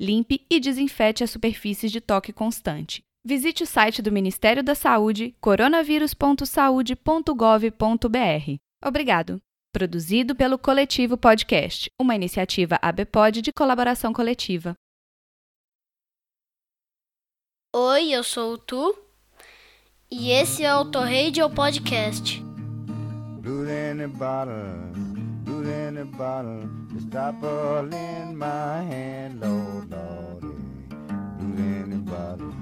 Limpe e desinfete as superfícies de toque constante. Visite o site do Ministério da Saúde, coronavírus.saude.gov.br. Obrigado. Produzido pelo Coletivo Podcast, uma iniciativa ABPOD de colaboração coletiva. Oi, eu sou o Tu e esse é o Torradio Podcast. In the bottle, the stopper in my hand, Lord, Lord. Eh. Blue in the bottle,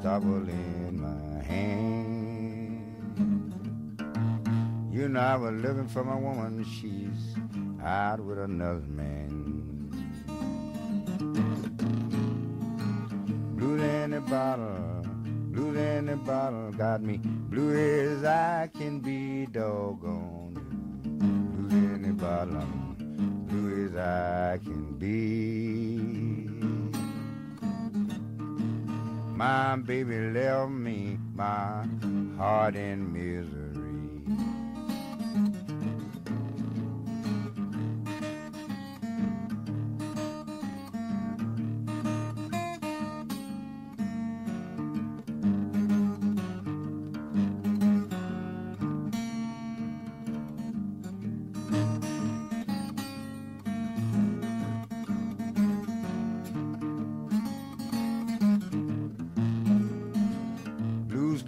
stopper in my hand. You know I was looking for my woman, she's out with another man. Blue in the bottle, blue in the bottle, got me blue as I can be, doggone. The blue as I can be. My baby left me, my heart in misery.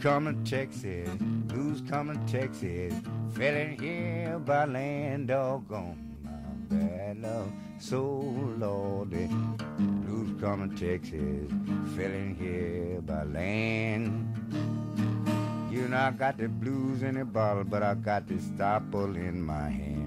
Coming Texas, blues coming Texas, feeling here by land doggone my bad love, so lordy. Blues coming Texas, feeling here by land. You know I got the blues in a bottle, but I got the stopple in my hand.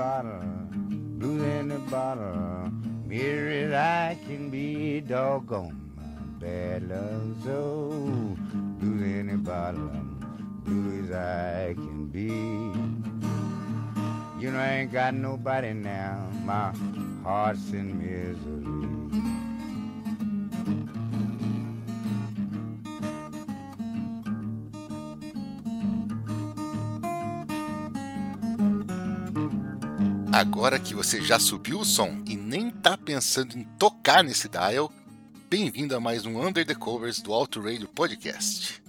Bottle, blue in the bottle. Mirror as I can be, doggone bad love so. Blue in the bottle, blue as I can be. You know I ain't got nobody now, my heart's in misery. Agora que você já subiu o som e nem tá pensando em tocar nesse dial, bem-vindo a mais um Under the Covers do Auto Radio Podcast.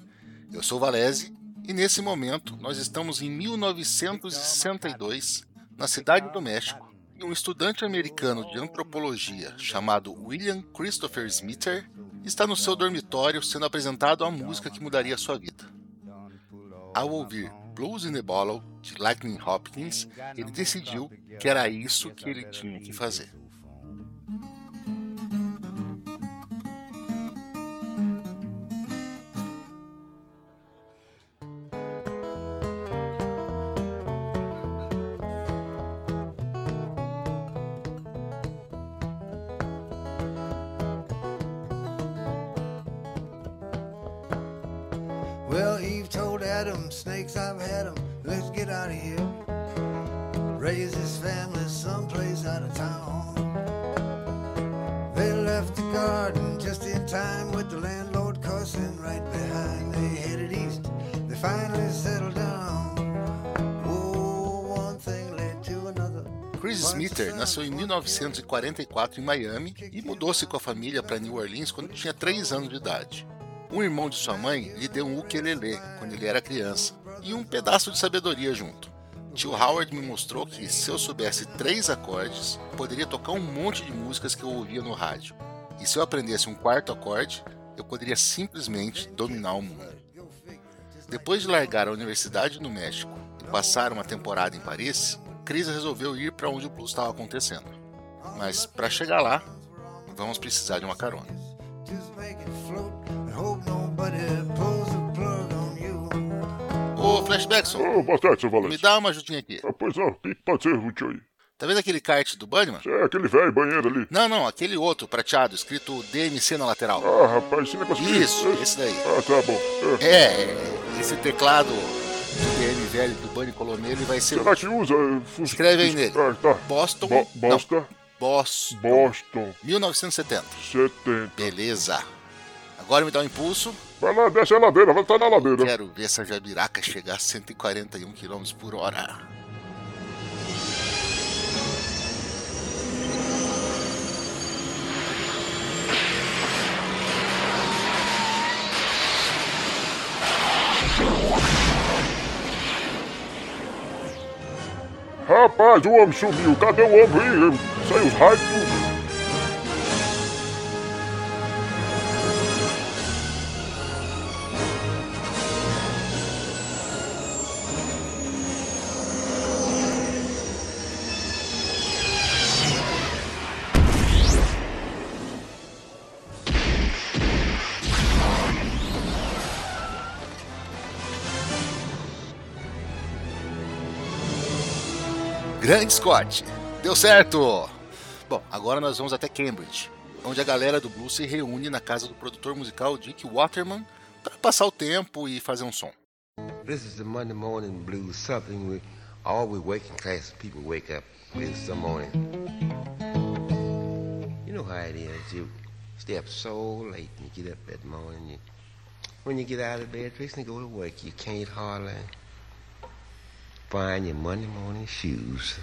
Eu sou Valese e nesse momento nós estamos em 1962, na cidade do México, e um estudante americano de antropologia chamado William Christopher Smither está no seu dormitório sendo apresentado a música que mudaria sua vida. Ao ouvir Blues in the Bottle de Lightning Hopkins, ele decidiu que era isso que ele tinha que fazer. Chris Smither nasceu em 1944 em Miami e mudou-se com a família para New Orleans quando tinha 3 anos de idade. Um irmão de sua mãe lhe deu um ukulele quando ele era criança e um pedaço de sabedoria junto. Tio Howard me mostrou que se eu soubesse três acordes, poderia tocar um monte de músicas que eu ouvia no rádio. E se eu aprendesse um quarto acorde, eu poderia simplesmente dominar o mundo. Depois de largar a universidade no México e passar uma temporada em Paris, Chris resolveu ir para onde o blues estava acontecendo. Mas para chegar lá, vamos precisar de uma carona. Ô, Flashbackson, Ô, boa tarde, seu me Valente. dá uma ajudinha aqui. Ah, pois não, o que pode ser útil aí? Tá vendo aquele kart do Bunnyman? É aquele velho banheiro ali. Não, não, aquele outro prateado, escrito DMC na lateral. Ah, rapaz, esse negócio Isso, esse daí. Ah, tá bom. É. É, é, esse teclado de DM velho que o Bunny colou nele vai ser Será que usa? Escreve aí nele. Ah, tá. Boston. Bo Bosta. Não, Boston. Boston. 1970. 70. Beleza. Agora me dá um impulso. Vai lá, desce a ladeira, vai estar na ladeira. Quero ver essa jabiraca chegar a 141 km por hora. Rapaz, o homem sumiu. Cadê o homem? Saiu os raios Grande Scott. Deu certo. Bom, agora nós vamos até Cambridge, onde a galera do blues se reúne na casa do produtor musical Dick Waterman para passar o tempo e fazer um som. This is the Monday morning blues, something we all we working class people wake up with some morning. You know how it is. You stay up so late and you get up that morning. You, when you get out of bed, fixing to go to work, you can't hardly find your Monday morning shoes.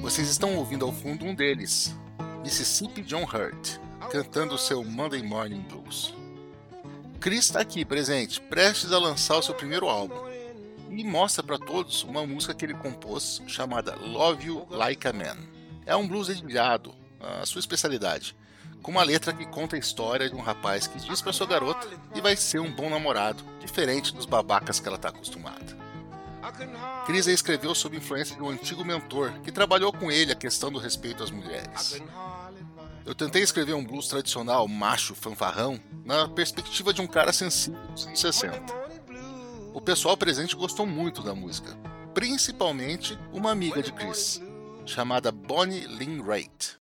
Vocês estão ouvindo ao fundo um deles, Mississippi John Hurt, cantando seu Monday Morning Blues. Chris está aqui presente, prestes a lançar o seu primeiro álbum, e mostra para todos uma música que ele compôs chamada Love You Like a Man. É um blues dedilhado, a sua especialidade, com uma letra que conta a história de um rapaz que diz para sua garota que vai ser um bom namorado, diferente dos babacas que ela está acostumada. Chris escreveu sob influência de um antigo mentor que trabalhou com ele a questão do respeito às mulheres. Eu tentei escrever um blues tradicional, macho, fanfarrão, na perspectiva de um cara sensível dos anos 60. O pessoal presente gostou muito da música, principalmente uma amiga de Chris, chamada Bonnie Lynn Raitt.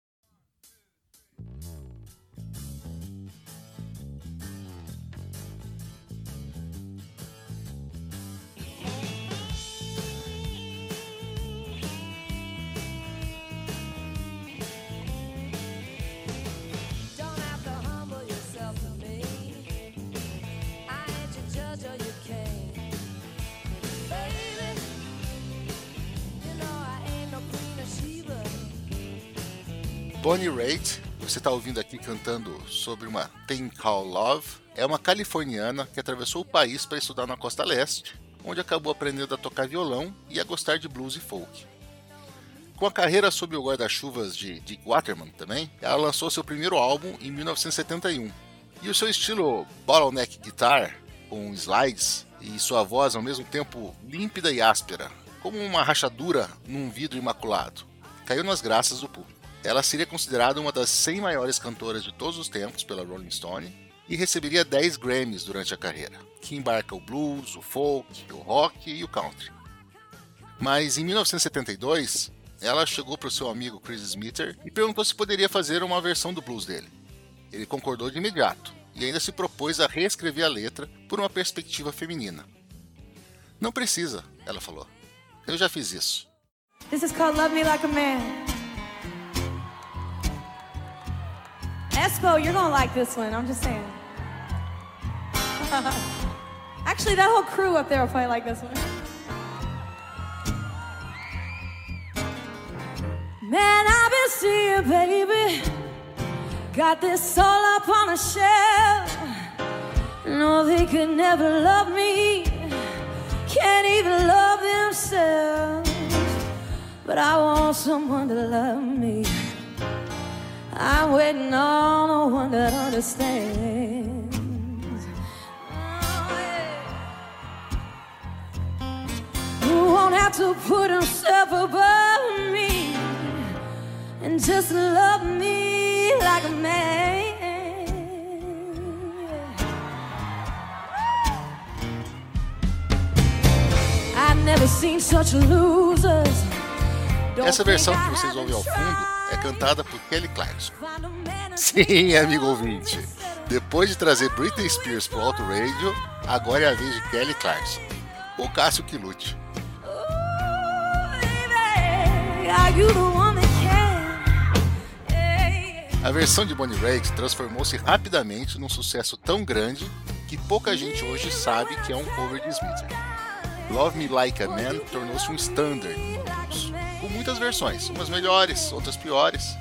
Bonnie Raitt, você está ouvindo aqui cantando sobre uma Thing Called Love, é uma californiana que atravessou o país para estudar na costa leste, onde acabou aprendendo a tocar violão e a gostar de blues e folk. Com a carreira sob o guarda-chuvas de Dick Waterman também, ela lançou seu primeiro álbum em 1971. E o seu estilo bottleneck guitar, com slides e sua voz ao mesmo tempo límpida e áspera, como uma rachadura num vidro imaculado, caiu nas graças do público. Ela seria considerada uma das 100 maiores cantoras de todos os tempos pela Rolling Stone e receberia 10 Grammys durante a carreira, que embarca o blues, o folk, o rock e o country. Mas em 1972, ela chegou para o seu amigo Chris Smither e perguntou se poderia fazer uma versão do blues dele. Ele concordou de imediato e ainda se propôs a reescrever a letra por uma perspectiva feminina. Não precisa, ela falou. Eu já fiz isso. This is called Love Me Like a Man. Espo, you're gonna like this one, I'm just saying. Actually, that whole crew up there will probably like this one. Man, I've been seeing, baby. Got this all up on a shelf. No, they could never love me. Can't even love themselves. But I want someone to love me. I'm waiting on the one that understands. Oh. Who won't have to put himself above me and just love me like a man. I've never seen such losers. Essa versão que vocês ouvem ao fundo. Cantada por Kelly Clarkson. Sim, amigo ouvinte. Depois de trazer Britney Spears pro Auto Radio, agora é a vez de Kelly Clarkson. O Cássio que lute. A versão de Bonnie Raitt transformou-se rapidamente num sucesso tão grande que pouca gente hoje sabe que é um cover de Smith. Love Me Like a Man tornou-se um standard muitas versões, umas melhores, outras piores.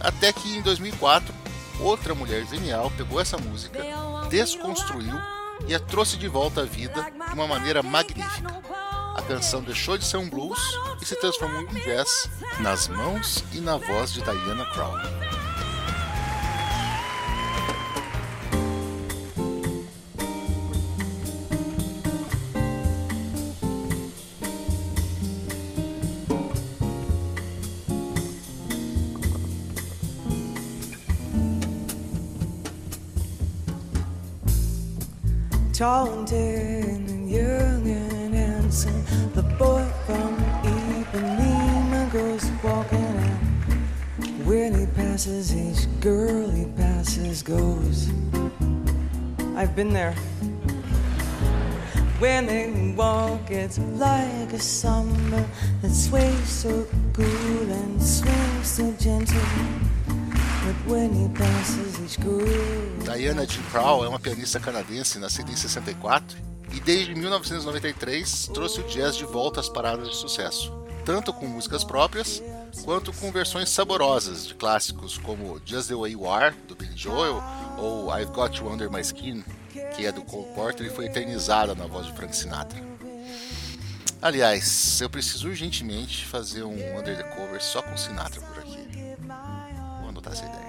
Até que em 2004, outra mulher genial pegou essa música, desconstruiu e a trouxe de volta à vida de uma maneira magnífica. A canção deixou de ser um blues e se transformou em jazz nas mãos e na voz de Diana Krall. And and young and handsome. The boy from Ipanema goes walking out. When he passes each girl he passes goes. I've been there. When they walk, it's like a summer that sways so cool and swings so gentle. Diana Jean Krall é uma pianista canadense nascida em 64 e desde 1993 trouxe o jazz de volta às paradas de sucesso, tanto com músicas próprias quanto com versões saborosas de clássicos como Just the Way You Are, do Billy Joel, ou I've Got You Under My Skin, que é do Cole Porter e foi eternizada na voz de Frank Sinatra. Aliás, eu preciso urgentemente fazer um Under the Cover só com Sinatra por aqui. Vou anotar essa ideia.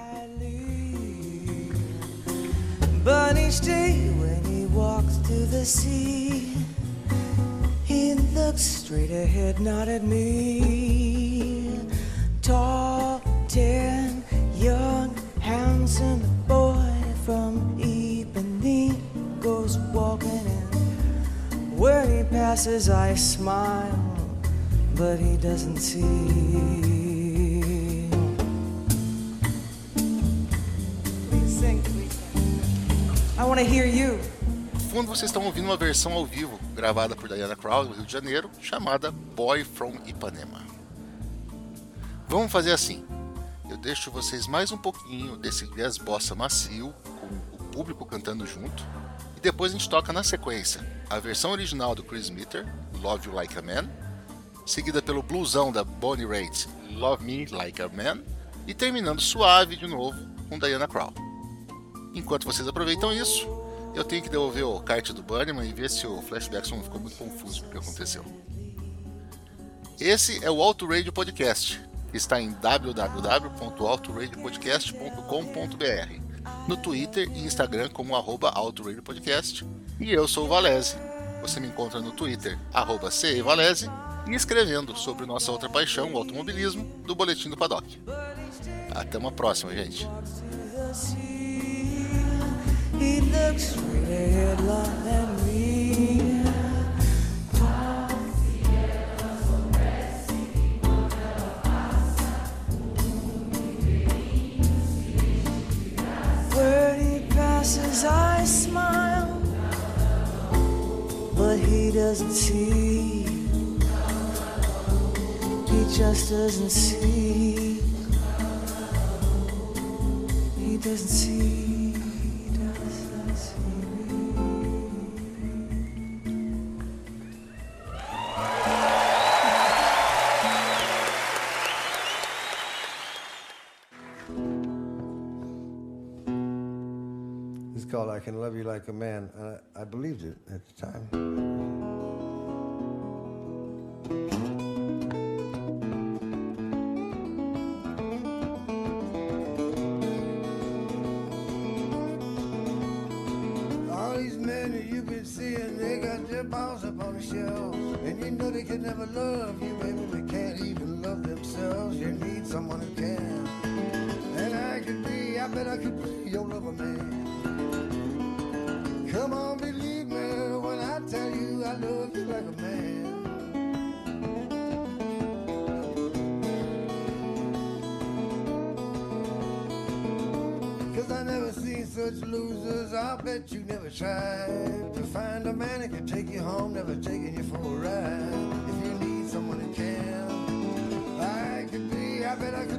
But each day when he walks to the sea, he looks straight ahead, not at me. Tall, tan, young, handsome boy from Ipanema goes walking in. Where he passes, I smile, but he doesn't see. I want to hear you. No fundo, vocês estão ouvindo uma versão ao vivo gravada por Diana Krall no Rio de Janeiro, chamada Boy from Ipanema. Vamos fazer assim. Eu deixo vocês mais um pouquinho desse jazz bossa macio, com o público cantando junto, e depois a gente toca na sequência a versão original do Chris Mitter, Love You Like a Man, seguida pelo bluesão da Bonnie Raitt, Love Me Like a Man, e terminando suave de novo com Diana Krall. Enquanto vocês aproveitam isso, eu tenho que devolver o kart do Bunnyman e ver se o flashback não ficou muito confuso com o que aconteceu. Esse é o Auto Radio Podcast, que está em www.autoradiopodcast.com.br, no Twitter e Instagram como arroba Podcast, e eu sou o Valese. Você me encontra no Twitter, arroba e escrevendo sobre nossa outra paixão, o automobilismo, do Boletim do Paddock. Até uma próxima, gente. He looks red, long me. I I can love you like a man. Uh, I believed it at the time. All these men that you've been like a man. Cause I never seen such losers. I'll bet you never tried to find a man that can take you home, never taking you for a ride. If you need someone who can, I could be, I bet I could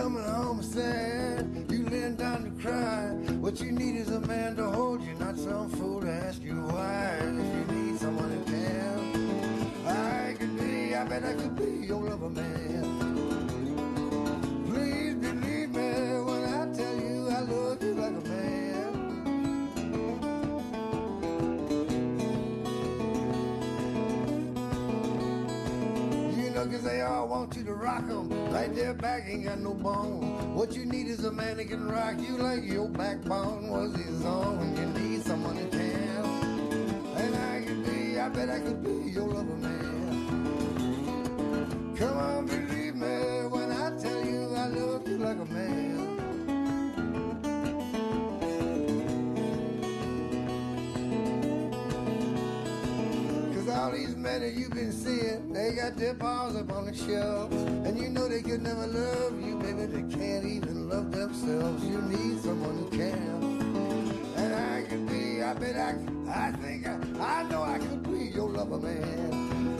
coming home sad. Cause they all want you to rock 'em. Like their back ain't got no bone. What you need is a man that can rock you like your backbone was his own. When you need someone who can. And I could be, I bet I could be your lover man. Come on, believe me when I tell you I love you like a man. Men that you've been seeing, they got their balls up on the shelf. And you know they could never love you, baby. They can't even love themselves. You need someone who can. And I could be, I bet I, I think, I, I know I could be your lover, man.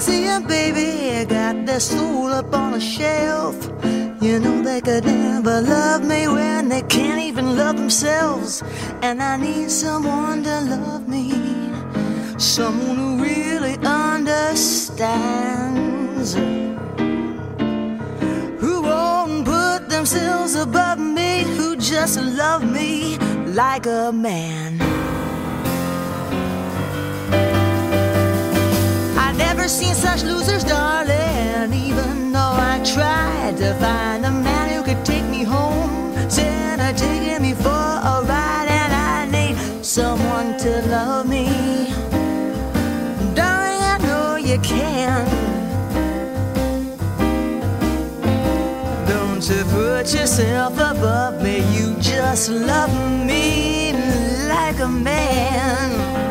Seeing, baby, got their soul up on a shelf. You know they could never love me when they can't even love themselves. And I need someone to love me, someone who really understands. Who won't put themselves above me, who just love me like a man. Never seen such losers, darling. Even though I tried to find a man who could take me home, instead of taking me for a ride, and I need someone to love me. Darling, I know you can. Don't you put yourself above me, you just love me like a man.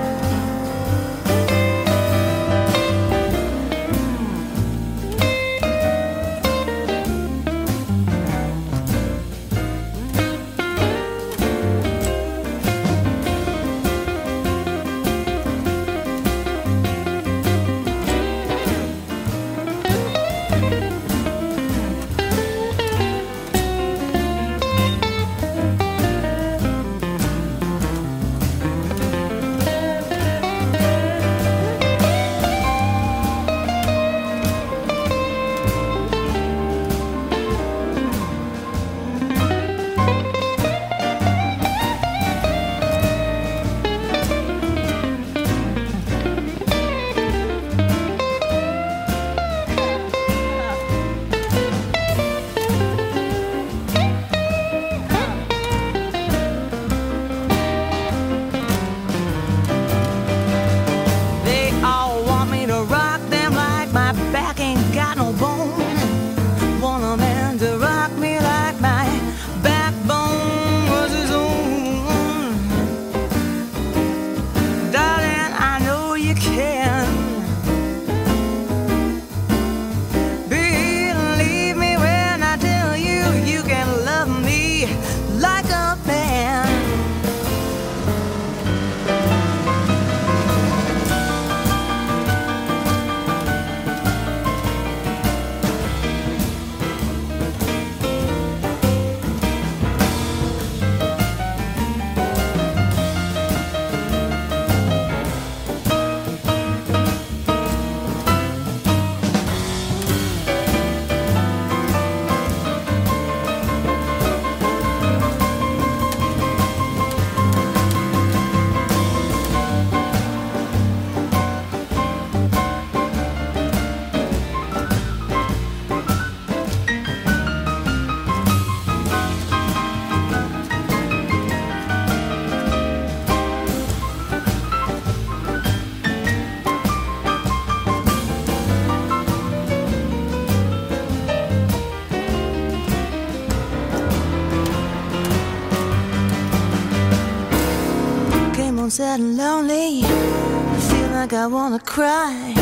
Alone, sad and lonely. I feel like I wanna cry.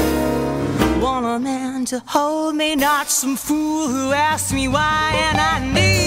Want a man to hold me, not some fool who asks me why. And I need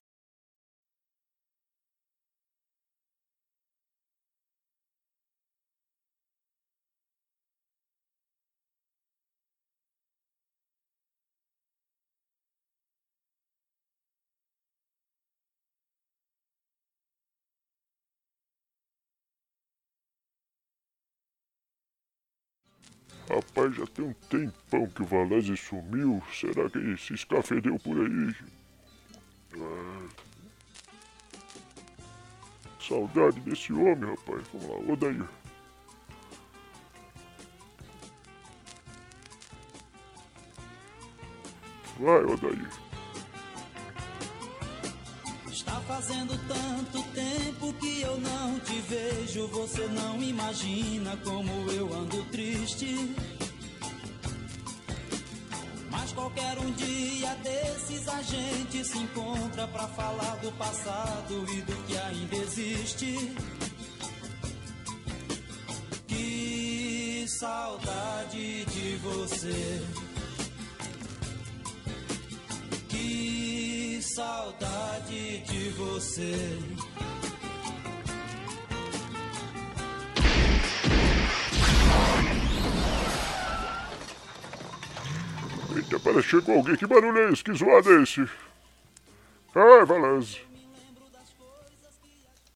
Rapaz, já tem um tempão que o Valese sumiu. Será que se escafedeu por aí? Ah. Saudade desse homem, rapaz. Vamos lá, Odair. Vai, Odair. Está fazendo tanto tempo que eu não te vejo. Você não imagina como eu ando triste. Mas qualquer um dia desses a gente se encontra pra falar do passado e do que ainda existe. Que saudade de você. Saudade de você. Eita, parece que chegou alguém. Que barulho é esse? Que zoado é esse? Ai, Valese.